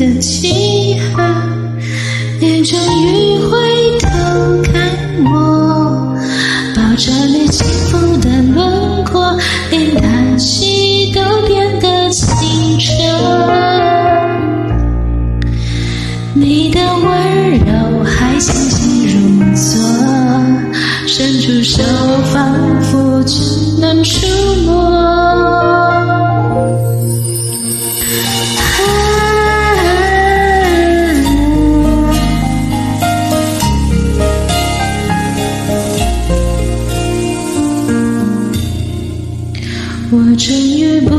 的契合，你终于回头看我，抱着你紧缩的轮廓，连叹息都变得清澈。你的温柔还轻轻如昨，伸出手仿佛就能触终于不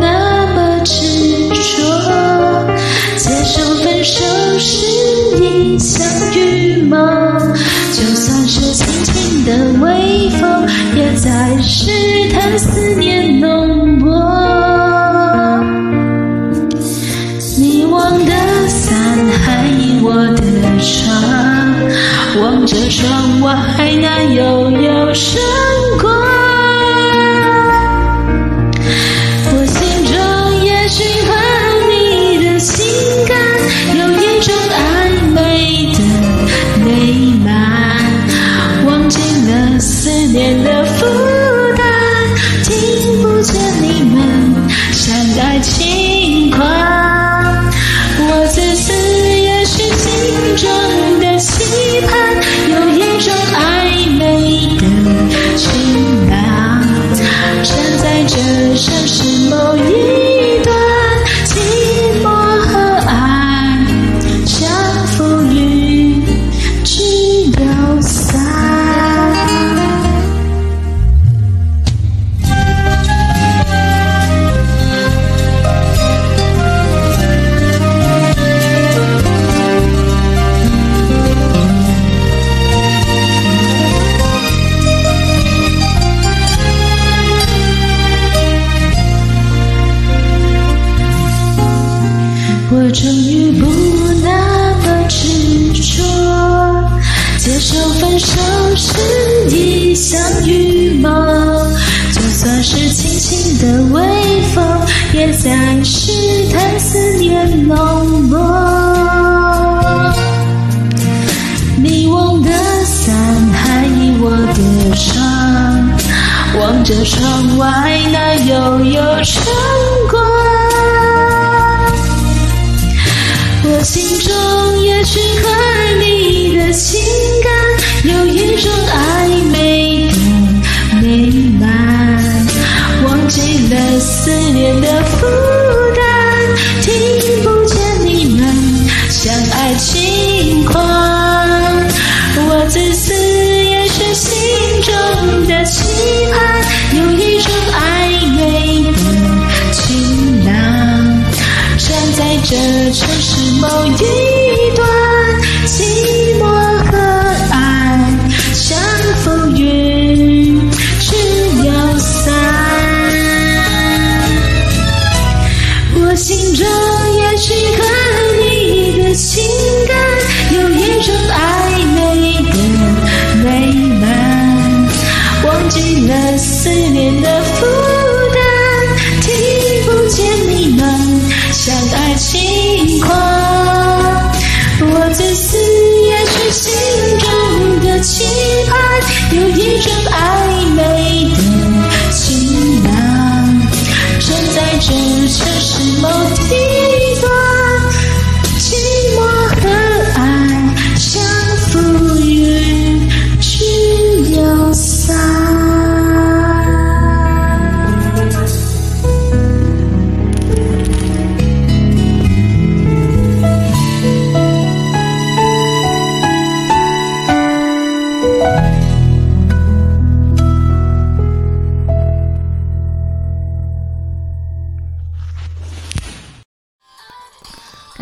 那么执着，接受分手是一场预谋。就算是轻轻的微风，也在试探思念浓薄。你忘的伞，还倚我的窗，望着窗外那有。再试探，思念浓薄，你忘的伞，还我的伤。望着窗外那悠悠晨光，我心中也许很。手心。